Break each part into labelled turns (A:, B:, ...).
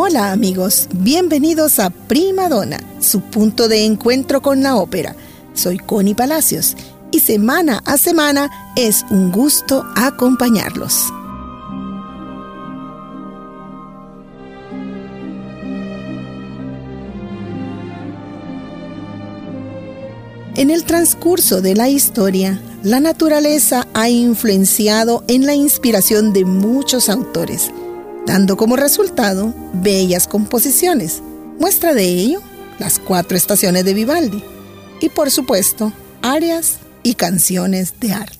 A: Hola amigos, bienvenidos a Prima Donna, su punto de encuentro con la ópera. Soy Connie Palacios y semana a semana es un gusto acompañarlos. En el transcurso de la historia, la naturaleza ha influenciado en la inspiración de muchos autores dando como resultado bellas composiciones. Muestra de ello las cuatro estaciones de Vivaldi y por supuesto áreas y canciones de arte.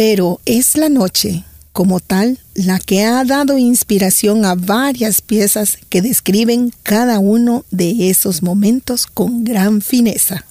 A: Pero es la noche, como tal, la que ha dado inspiración a varias piezas que describen cada uno de esos momentos con gran fineza.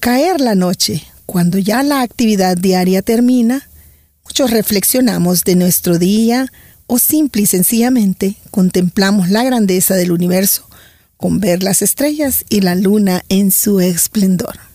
B: Caer la noche, cuando ya la actividad diaria termina, muchos reflexionamos de nuestro día o simple y sencillamente contemplamos la grandeza del universo con ver las estrellas y la luna en su esplendor.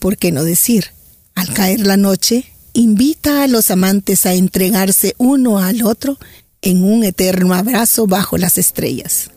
B: Por qué no decir, al caer la noche, invita a los amantes a entregarse uno al otro en un eterno abrazo bajo las estrellas.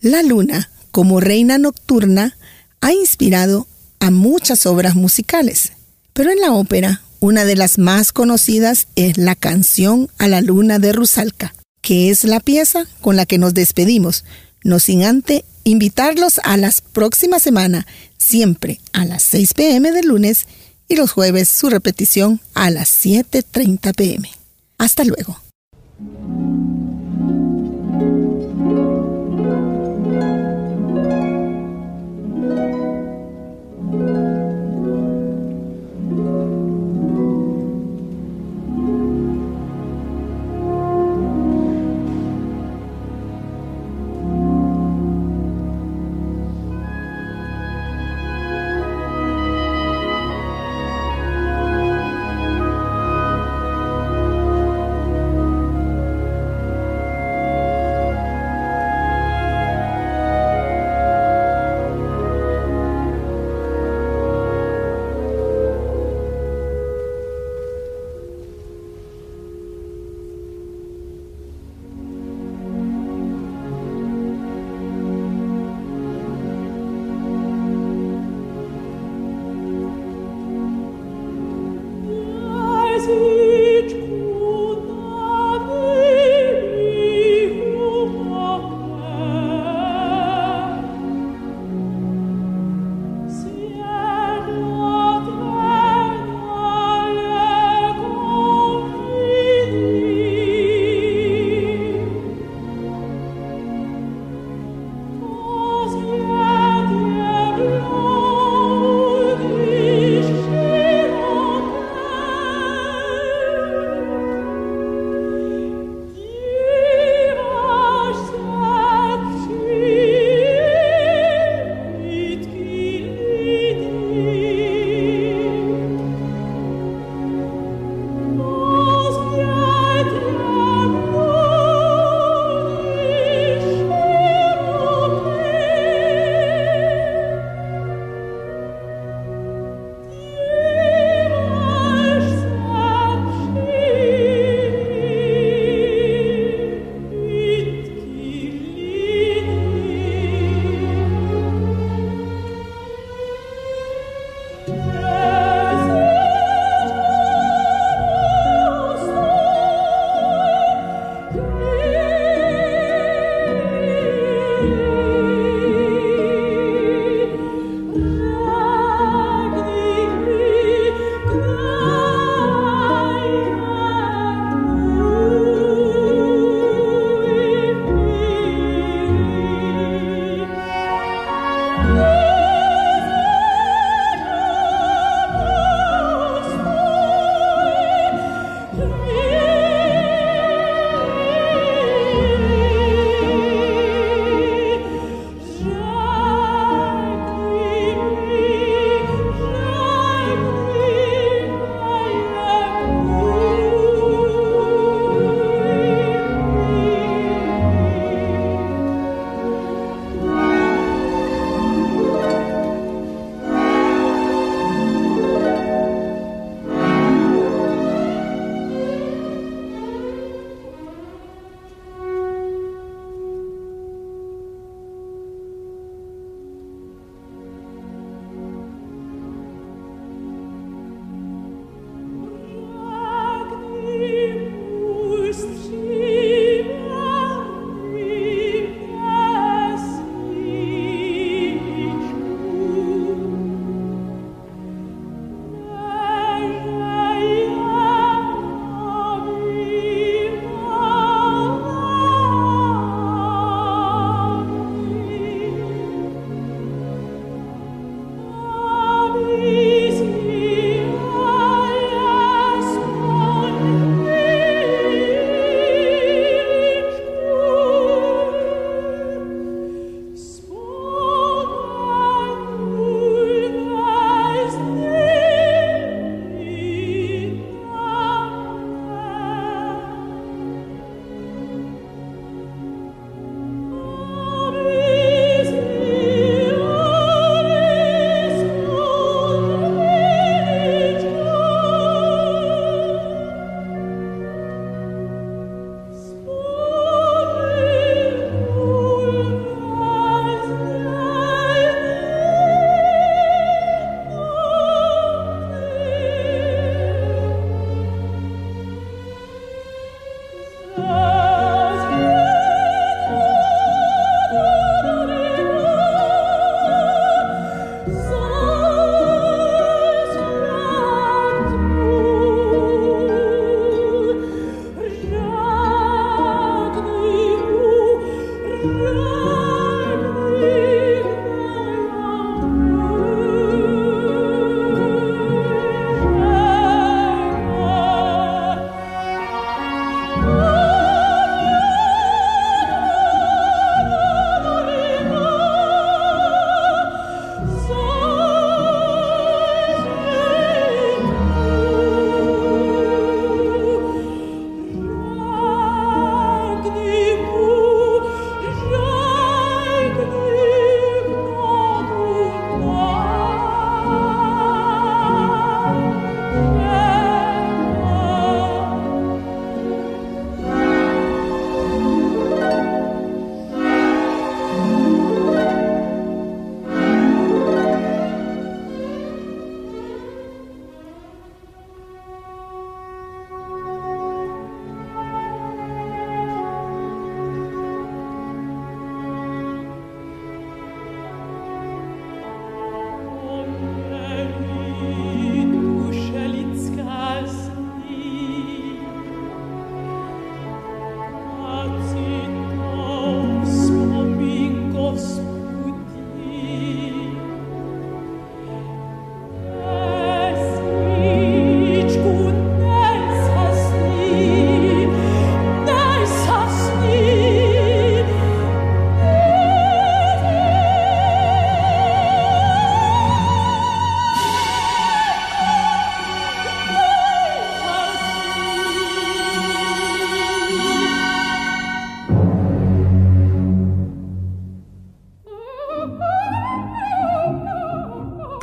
B: La luna, como reina nocturna, ha inspirado a muchas obras musicales, pero en la ópera una de las más conocidas es la canción a la luna de Rusalka, que es la pieza con la que nos despedimos, no sin antes invitarlos a las próximas semanas, siempre a las 6 pm del lunes y los jueves su repetición a las 7.30 pm. Hasta luego.